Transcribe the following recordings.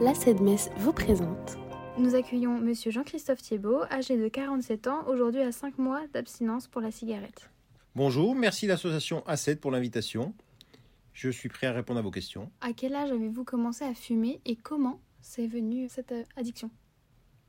la CEDMES vous présente. Nous accueillons Monsieur Jean-Christophe Thiebaud, âgé de 47 ans, aujourd'hui à 5 mois d'abstinence pour la cigarette. Bonjour, merci l'association A7 pour l'invitation. Je suis prêt à répondre à vos questions. À quel âge avez-vous commencé à fumer et comment c'est venu cette euh, addiction?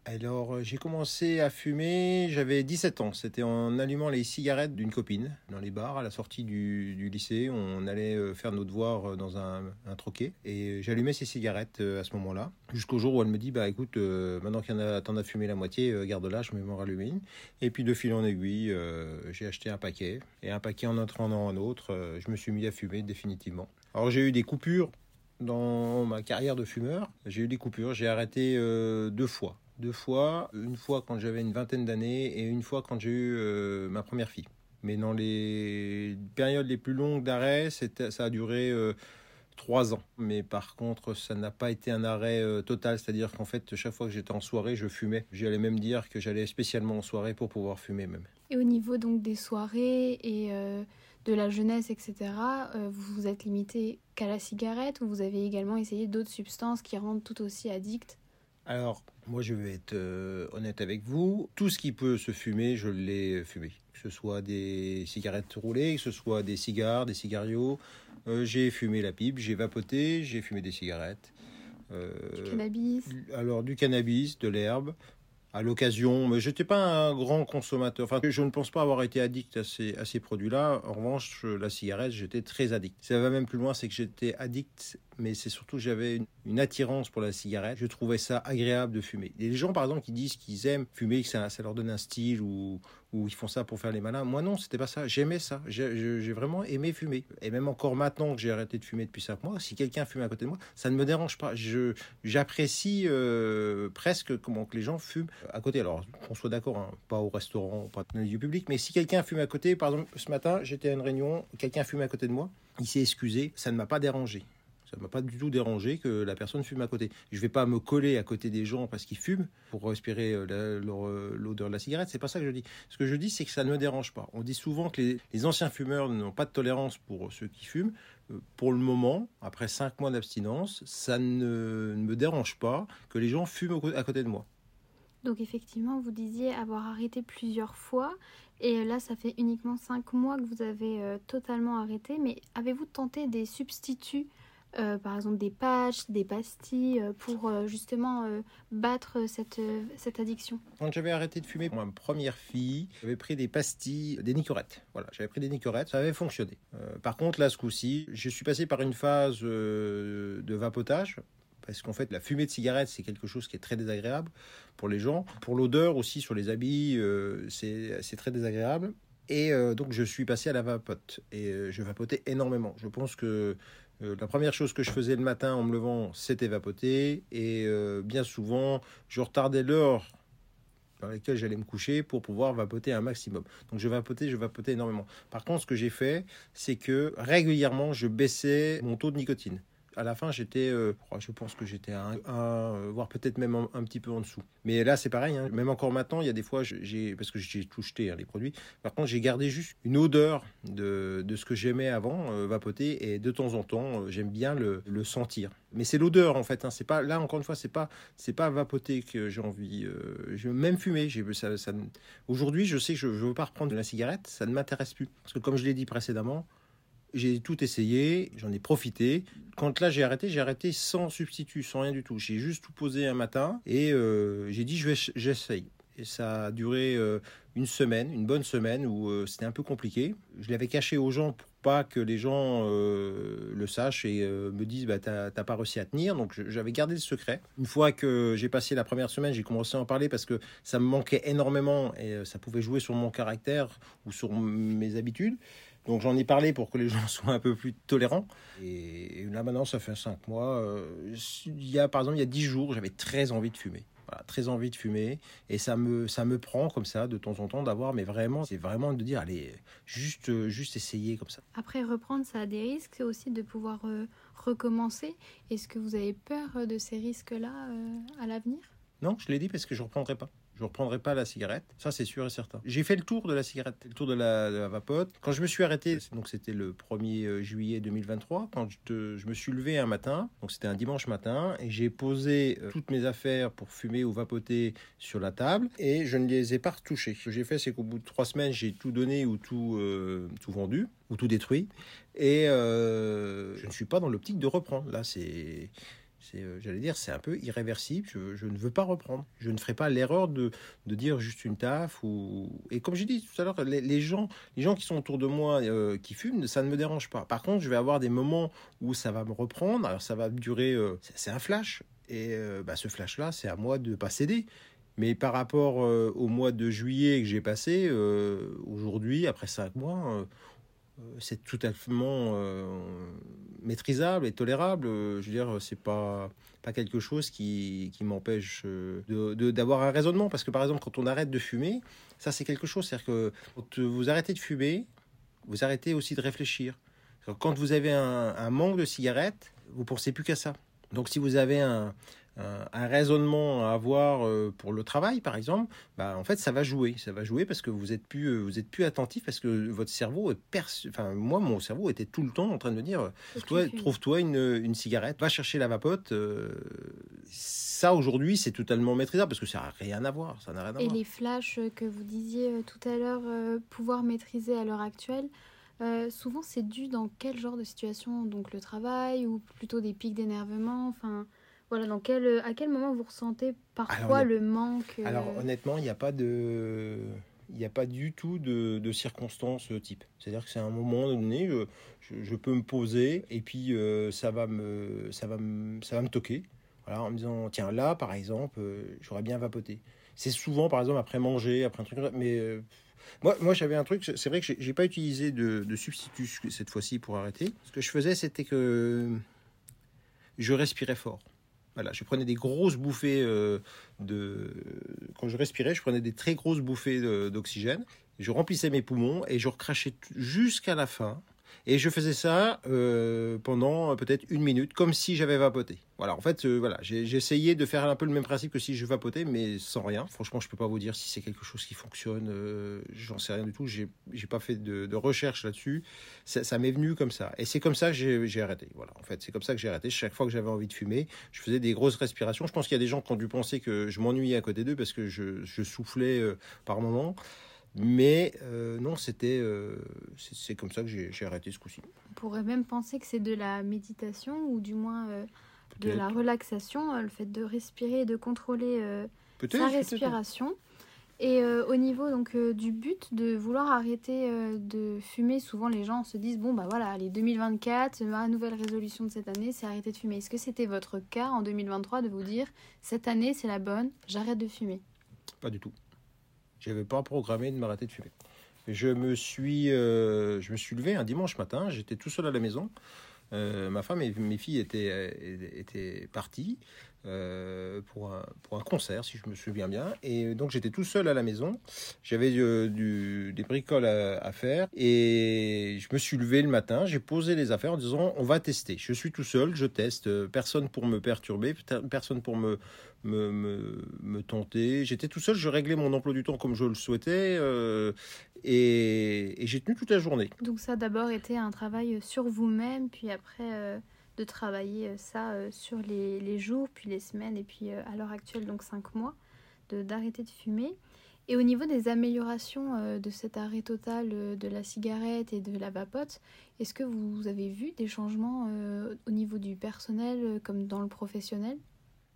Alors, euh, j'ai commencé à fumer, j'avais 17 ans. C'était en allumant les cigarettes d'une copine dans les bars à la sortie du, du lycée. On allait euh, faire nos devoirs dans un, troquet et j'allumais ces cigarettes à ce moment-là. Jusqu'au jour où elle me dit Bah écoute, euh, maintenant qu'il y en a, t'en as fumé la moitié, euh, garde-la, je vais m'en rallumer une. Et puis de fil en aiguille, euh, j'ai acheté un paquet. Et un paquet en entrant dans un autre, euh, je me suis mis à fumer définitivement. Alors j'ai eu des coupures dans ma carrière de fumeur. J'ai eu des coupures, j'ai arrêté euh, deux fois. Deux fois, une fois quand j'avais une vingtaine d'années et une fois quand j'ai eu euh, ma première fille. Mais dans les périodes les plus longues d'arrêt, ça a duré euh, trois ans. Mais par contre, ça n'a pas été un arrêt euh, total. C'est-à-dire qu'en fait, chaque fois que j'étais en soirée, je fumais. J'allais même dire que j'allais spécialement en soirée pour pouvoir fumer même. Et au niveau donc des soirées et de la jeunesse, etc., vous vous êtes limité qu'à la cigarette ou vous avez également essayé d'autres substances qui rendent tout aussi addict Alors, moi, je vais être euh, honnête avec vous. Tout ce qui peut se fumer, je l'ai fumé. Que ce soit des cigarettes roulées, que ce soit des cigares, des cigarios. Euh, j'ai fumé la pipe, j'ai vapoté, j'ai fumé des cigarettes. Euh, Du cannabis alors, du cannabis, de l'herbe. À l'occasion, mais je n'étais pas un grand consommateur. Enfin, je ne pense pas avoir été addict à ces, à ces produits-là. En revanche, la cigarette, j'étais très addict. Ça va même plus loin, c'est que j'étais addict, mais c'est surtout j'avais une, attirance pour la cigarette. Je trouvais ça agréable de fumer. A des gens, par exemple, qui disent qu'ils aiment fumer, que ça, ça leur donne un style ou, ou ils font ça pour faire les malins. Moi, non, c'était pas ça. J'aimais ça. J'ai vraiment aimé fumer. Et même encore maintenant que j'ai arrêté de fumer depuis 5 mois, si quelqu'un fume à côté de moi, ça ne me dérange pas. J'apprécie euh, presque comment que les gens fument à côté. Alors, qu'on soit d'accord, hein, pas au restaurant, pas dans les lieux publics, mais si quelqu'un fume à côté, par exemple, ce matin, j'étais à une réunion, quelqu'un fume à côté de moi, il s'est excusé, ça ne m'a pas dérangé. Ça ne m'a pas du tout dérangé que la personne fume à côté. Je ne vais pas me coller à côté des gens parce qu'ils fument pour respirer euh, euh, l'odeur de la cigarette. C'est pas ça que je dis. Ce que je dis, c'est que ça ne me dérange pas. On dit souvent que les, anciens fumeurs n'ont pas de tolérance pour ceux qui fument. Euh, Pour le moment, après cinq mois d'abstinence, ça ne, me dérange pas que les gens fument à côté de moi. Donc effectivement, vous disiez avoir arrêté plusieurs fois et là, ça fait uniquement 5 mois que vous avez totalement arrêté. Mais avez-vous tenté des substituts, euh, par exemple des patchs, des pastilles, euh, pour euh, justement battre cette, cette addiction Quand j'avais arrêté de fumer pour ma première fille, j'avais pris des pastilles, des nicorettes. Voilà, j'avais pris des nicorettes, ça avait fonctionné. Par contre, là, ce coup-ci, je suis passé par une phase de vapotage. Parce qu'en fait, la fumée de cigarette, c'est quelque chose qui est très désagréable pour les gens. Pour l'odeur aussi, sur les habits, c'est très désagréable. Et donc, je suis passé à la vapote. Et je vapotais énormément. Je pense que euh, la première chose que je faisais le matin en me levant, c'était vapoter. Et euh, bien souvent, je retardais l'heure dans laquelle j'allais me coucher pour pouvoir vapoter un maximum. Donc je vapotais, je vapotais énormément. Par contre, ce que j'ai fait, c'est que régulièrement, je baissais mon taux de nicotine. À la fin, j'étais, euh, je pense que j'étais à un, un, euh, voire peut-être même un, petit peu en dessous. Mais là, c'est pareil. hein. Même encore maintenant, il y a des fois, parce que j'ai tout jeté hein, les produits. Par contre, j'ai gardé juste une odeur de, ce que j'aimais avant euh, vapoter, et de temps en temps, j'aime bien le, sentir. Mais c'est l'odeur en fait. Hein. C'est pas là encore une fois, c'est pas c'est pas vapoter que j'ai envie. Je même fumer. Ça, ça Aujourd'hui, je sais que je ne veux pas reprendre de la cigarette. Ça ne m'intéresse plus parce que comme je l'ai dit précédemment, j'ai tout essayé, j'en ai profité. Quand là j'ai arrêté, j'ai arrêté sans substitut, sans rien du tout. J'ai juste tout posé un matin et euh, j'ai dit j'essaye. Et ça a duré euh, une semaine, une bonne semaine où euh, c'était un peu compliqué. Je l'avais caché aux gens pour pas que les gens le sachent et me disent bah t'as t'as pas réussi à tenir. Donc j'avais gardé le secret. Une fois que j'ai passé la première semaine, j'ai commencé à en parler parce que ça me manquait énormément et ça pouvait jouer sur mon caractère ou sur mes habitudes. Donc j'en ai parlé pour que les gens soient un peu plus tolérants. Et là maintenant, ça fait cinq mois. euh, il y a par exemple, il y a dix jours, j'avais très envie de fumer. Voilà, très envie de fumer et ça me ça me prend comme ça de temps en temps d'avoir mais vraiment c'est vraiment de dire allez juste juste essayer comme ça Après, reprendre, ça a des risques aussi de pouvoir euh, recommencer. Est-ce que vous avez peur de ces risques-là euh, à l'avenir? Non je l'ai dit parce que je reprendrai pas Je ne reprendrai pas la cigarette. Ça, c'est sûr et certain. J'ai fait le tour de la cigarette, le tour de la, vapote. Quand je me suis arrêté, donc c'était le 1er juillet 2023, quand je, me suis levé un matin, donc c'était un dimanche matin, et j'ai posé euh, toutes mes affaires pour fumer ou vapoter sur la table, et je ne les ai pas retouchées. Ce que j'ai fait, c'est qu'au bout de trois semaines, j'ai tout donné ou tout, euh, tout vendu, ou tout détruit, et euh, je ne suis pas dans l'optique de reprendre. Là, c'est euh, j'allais dire, c'est un peu irréversible. Je, ne veux pas reprendre. Je ne ferai pas l'erreur de, de, dire juste une taf. Ou... Et comme j'ai dit tout à l'heure, les, gens, les gens qui sont autour de moi euh, qui fument, ça ne me dérange pas. Par contre, je vais avoir des moments où ça va me reprendre. Alors, ça va durer. Euh, c'est un flash. Et bah, ce flash-là, c'est à moi de ne pas céder. Mais par rapport au mois de juillet que j'ai passé, aujourd'hui, après cinq mois, c'est totalement maîtrisable et tolérable. Euh, je veux dire, c'est pas pas quelque chose qui, qui m'empêche euh, d'avoir un raisonnement. Parce que par exemple, quand on arrête de fumer, ça c'est quelque chose. C'est-à-dire que quand vous arrêtez de fumer, vous arrêtez aussi de réfléchir. Quand vous avez un, un manque de cigarettes, vous pensez plus qu'à ça. Donc si vous avez un, un, raisonnement à avoir euh, pour le travail, par exemple, bah, en fait, ça va jouer. Ça va jouer parce que vous êtes plus, euh, vous êtes plus attentif parce que votre cerveau est perçu. Enfin, moi, mon cerveau était tout le temps en train de me dire, toi, trouve-toi une, une, cigarette, va chercher la vapote. Euh, ça, aujourd'hui, c'est totalement maîtrisable parce que ça n'a rien à voir. Ça n'a rien à Et les flashs que vous disiez tout à l'heure, pouvoir maîtriser à l'heure actuelle. souvent, c'est dû dans quel genre de situation? Donc le travail ou plutôt des pics d'énervement? Enfin, voilà, quel, euh, à quel moment vous ressentez parfois le manque euh, Alors honnêtement, il n'y a pas de... Il n'y a pas du tout de, de circonstances euh, type. C'est-à-dire que c'est un moment donné, je, je, peux me poser et puis ça, va me, ça, va me, ça va me toquer. Voilà, en me disant, tiens, là, par exemple, j'aurais bien vapoté. C'est souvent, par exemple, après manger, après un truc, mais moi, moi j'avais un truc, c'est vrai que j'ai pas utilisé de, de substitut cette fois-ci pour arrêter. Ce que je faisais, c'était que je respirais fort. Voilà, je prenais des grosses bouffées euh, de. Quand je respirais, je prenais des très grosses bouffées d'oxygène. Je remplissais mes poumons et je recrachais jusqu'à la fin. Et je faisais ça euh, pendant euh, peut-être une minute, comme si j'avais vapoté. Voilà, en fait, euh, voilà, j'ai essayé de faire un peu le même principe que si je vapotais, mais sans rien. Franchement, je peux pas vous dire si c'est quelque chose qui fonctionne. J'en sais rien du tout. J'ai pas fait de, recherche là-dessus. Ça, m'est venu comme ça. Et c'est comme ça que j'ai arrêté. Voilà, en fait, c'est comme ça que j'ai arrêté. Chaque fois que j'avais envie de fumer, je faisais des grosses respirations. Je pense qu'il y a des gens qui ont dû penser que je m'ennuyais à côté d'eux parce que je, je soufflais par moments. Mais euh, non, c'était euh, c'est comme ça que j'ai arrêté ce coup-ci. On pourrait même penser que c'est de la méditation ou du moins euh, de la relaxation, le fait de respirer et de contrôler sa respiration. Et au niveau donc du but de vouloir arrêter de fumer, souvent les gens se disent bon bah voilà, les 2024, ma nouvelle résolution de cette année, c'est arrêter de fumer. Est-ce que c'était votre cas en 2023 de vous dire cette année c'est la bonne, j'arrête de fumer? Pas du tout. Je n'avais pas programmé de m'arrêter de fumer. Je me suis, euh, je me suis levé un dimanche matin. J'étais tout seul à la maison. Euh, ma femme et mes filles étaient, étaient parties. Euh, pour, un, pour un concert, si je me souviens bien. Et donc j'étais tout seul à la maison. J'avais du, des bricoles à, faire. Et je me suis levé le matin, j'ai posé les affaires en disant on va tester. Je suis tout seul, je teste. Personne pour me perturber, personne pour me, me, me, tenter. J'étais tout seul, je réglais mon emploi du temps comme je le souhaitais. Euh, et, et j'ai tenu toute la journée. Donc ça d'abord été un travail sur vous-même, puis après... Euh, de travailler euh, ça euh, sur les, jours, puis les semaines, et puis euh, à l'heure actuelle, donc cinq mois, d'arrêter de, fumer. Et au niveau des améliorations de cet arrêt total de la cigarette et de la vapote, est-ce que vous avez vu des changements au niveau du personnel comme dans le professionnel?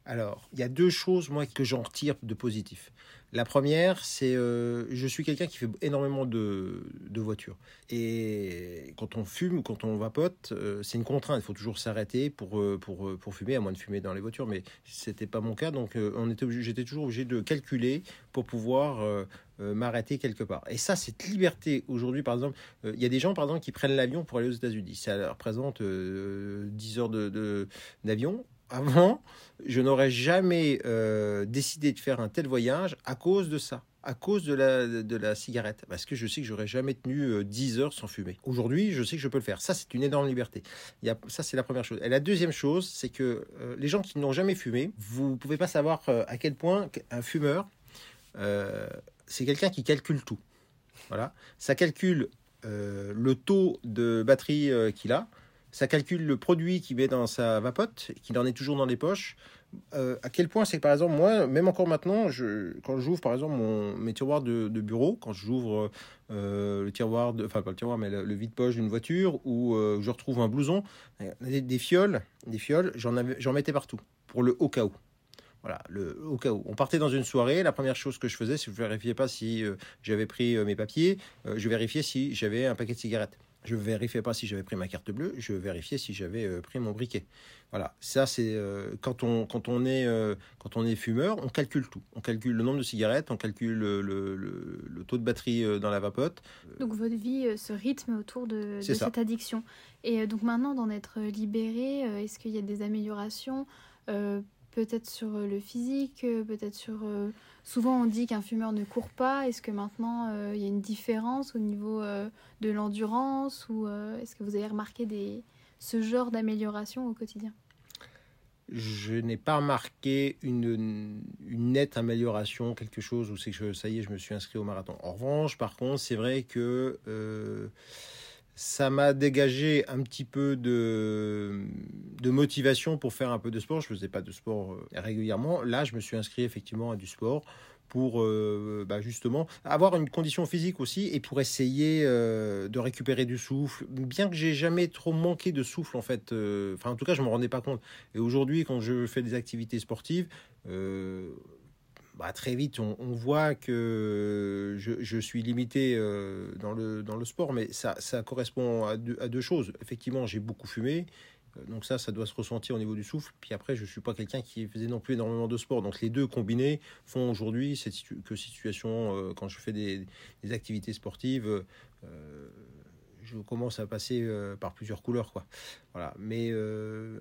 Alors, il y a deux choses, moi, que j'en retire de positif. La première, c'est euh, je suis quelqu'un qui fait énormément de, de, voitures. Et quand on fume quand on vapote, euh, c'est une contrainte. Il faut toujours s'arrêter pour, euh, pour, pour fumer, à moins de fumer dans les voitures. Mais c'était pas mon cas. Donc, on était j'étais toujours obligé de calculer pour pouvoir m'arrêter quelque part. Et ça, cette liberté aujourd'hui, par exemple, il y a des gens, par exemple, qui prennent l'avion pour aller aux États-Unis. Ça représente 10 heures d'avion. De, avant, je n'aurais jamais euh, décidé de faire un tel voyage à cause de ça, à cause de la, cigarette, parce que je sais que j'aurais jamais tenu 10 euh, heures sans fumer. Aujourd'hui, je sais que je peux le faire. Ça, c'est une énorme liberté. Ça, c'est la première chose. Et la deuxième chose, c'est que euh, les gens qui n'ont jamais fumé, vous ne pouvez pas savoir à quel point un fumeur euh, c'est quelqu'un qui calcule tout. Voilà. Ça calcule euh, le taux de batterie euh, qu'il a, ça calcule le produit qu'il met dans sa vapote, qu'il en est toujours dans les poches. Euh, à quel point c'est que par exemple moi, même encore maintenant, je, quand j'ouvre par exemple mon, mes tiroirs de, bureau, quand j'ouvre euh, le tiroir, enfin pas le tiroir, mais le, vide-poche d'une voiture, ou euh, je retrouve un blouson, des, des fioles, des fioles, j'en mettais partout pour le au cas où. Voilà, le, au cas où. On partait dans une soirée, la première chose que je faisais, c'est que je vérifiais pas si euh, j'avais pris euh, mes papiers, euh, je vérifiais si j'avais un paquet de cigarettes. Je vérifiais pas si j'avais pris ma carte bleue, je vérifiais si j'avais euh, pris mon briquet. Voilà, ça c'est euh, quand on quand on est euh, quand on est fumeur, on calcule tout. On calcule le nombre de cigarettes, on calcule le, le, le- le taux de batterie dans la vapote. Donc votre vie se rythme autour de, de cette addiction. Et donc maintenant d'en être libéré, est-ce qu'il y a des améliorations? Peut-être sur euh, le physique, euh, peut-être sur... euh, Souvent on dit qu'un fumeur ne court pas. Est-ce que maintenant il y a une différence au niveau de l'endurance Ou est-ce que vous avez remarqué des... ce genre d'amélioration au quotidien? Je n'ai pas remarqué une, une nette amélioration, quelque chose où c'est que ça y est, je me suis inscrit au marathon. En revanche, par contre, c'est vrai que ça m'a dégagé un petit peu de, de motivation pour faire un peu de sport. Je faisais pas de sport euh, régulièrement. Là, je me suis inscrit effectivement à du sport pour euh, bah, justement avoir une condition physique aussi et pour essayer euh, de récupérer du souffle. Bien que j'ai jamais trop manqué de souffle en fait, enfin en tout cas je me rendais pas compte. Et aujourd'hui quand je fais des activités sportives, bah, très vite on, voit que je, suis limité euh, dans, le, sport, mais ça, correspond à deux, choses. Effectivement j'ai beaucoup fumé. Euh, Donc ça, ça doit se ressentir au niveau du souffle. Puis après, je suis pas quelqu'un qui faisait non plus énormément de sport. Donc les deux combinés font aujourd'hui cette que situation euh, quand je fais des, des activités sportives, je commence à passer par plusieurs couleurs, quoi. Voilà. Mais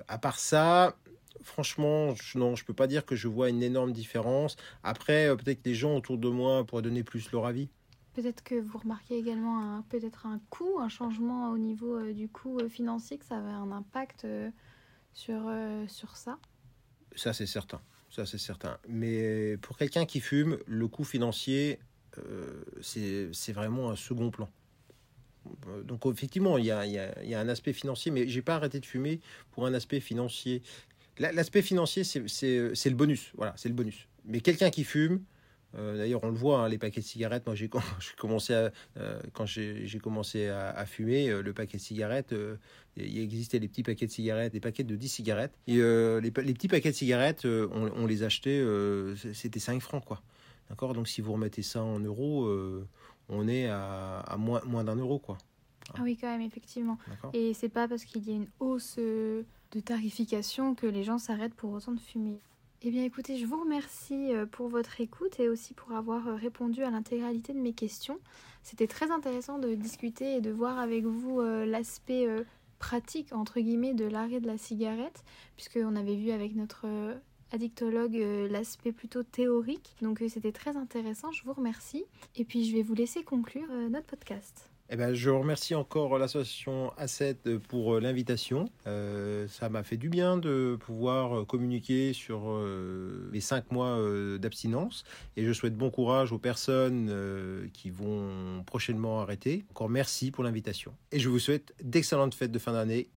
à part ça, franchement, je, non, je peux pas dire que je vois une énorme différence. Après, euh, peut-être que les gens autour de moi pourraient donner plus leur avis. Peut-être que vous remarquez également un, peut-être un coût, un changement au niveau euh, du coût euh, financier, que ça avait un impact sur, sur ça. Ça, c'est certain. Ça, c'est certain. Mais pour quelqu'un qui fume, le coût financier, c'est c'est vraiment un second plan. Donc, effectivement, il y a, il y a- il y a un aspect financier, mais j'ai pas arrêté de fumer pour un aspect financier. La- L'aspect financier, c'est- le bonus. Voilà, c'est le bonus. Mais quelqu'un qui fume, euh, d'ailleurs, on le voit, hein, les paquets de cigarettes. Moi, j'ai com- j'ai commencé à, euh, quand j'ai commencé à, à fumer, euh, le paquet de cigarettes, euh, il existait les petits paquets de cigarettes, des paquets de 10 cigarettes. Et euh, les, petits paquets de cigarettes, euh, on, on les achetait, euh, c'était 5 francs, quoi. D'accord? Donc, si vous remettez ça en euros, euh, on est à, à moins, moins d'un euro, quoi. Ah oui, quand même, effectivement. Et c'est pas parce qu'il y a une hausse euh, de tarification que les gens s'arrêtent pour autant de fumer. Eh bien écoutez, je vous remercie euh, pour votre écoute et aussi pour avoir euh, répondu à l'intégralité de mes questions. C'était très intéressant de discuter et de voir avec vous euh, l'aspect pratique, entre guillemets, de l'arrêt de la cigarette, puisqu'on avait vu avec notre addictologue l'aspect plutôt théorique. Donc c'était très intéressant, je vous remercie. Et puis je vais vous laisser conclure notre podcast. Eh ben, je remercie encore l'association A7 pour euh, l'invitation. Euh, ça m'a fait du bien de pouvoir euh, communiquer sur euh, mes cinq mois d'abstinence et je souhaite bon courage aux personnes qui vont prochainement arrêter. Encore merci pour l'invitation et je vous souhaite d'excellentes fêtes de fin d'année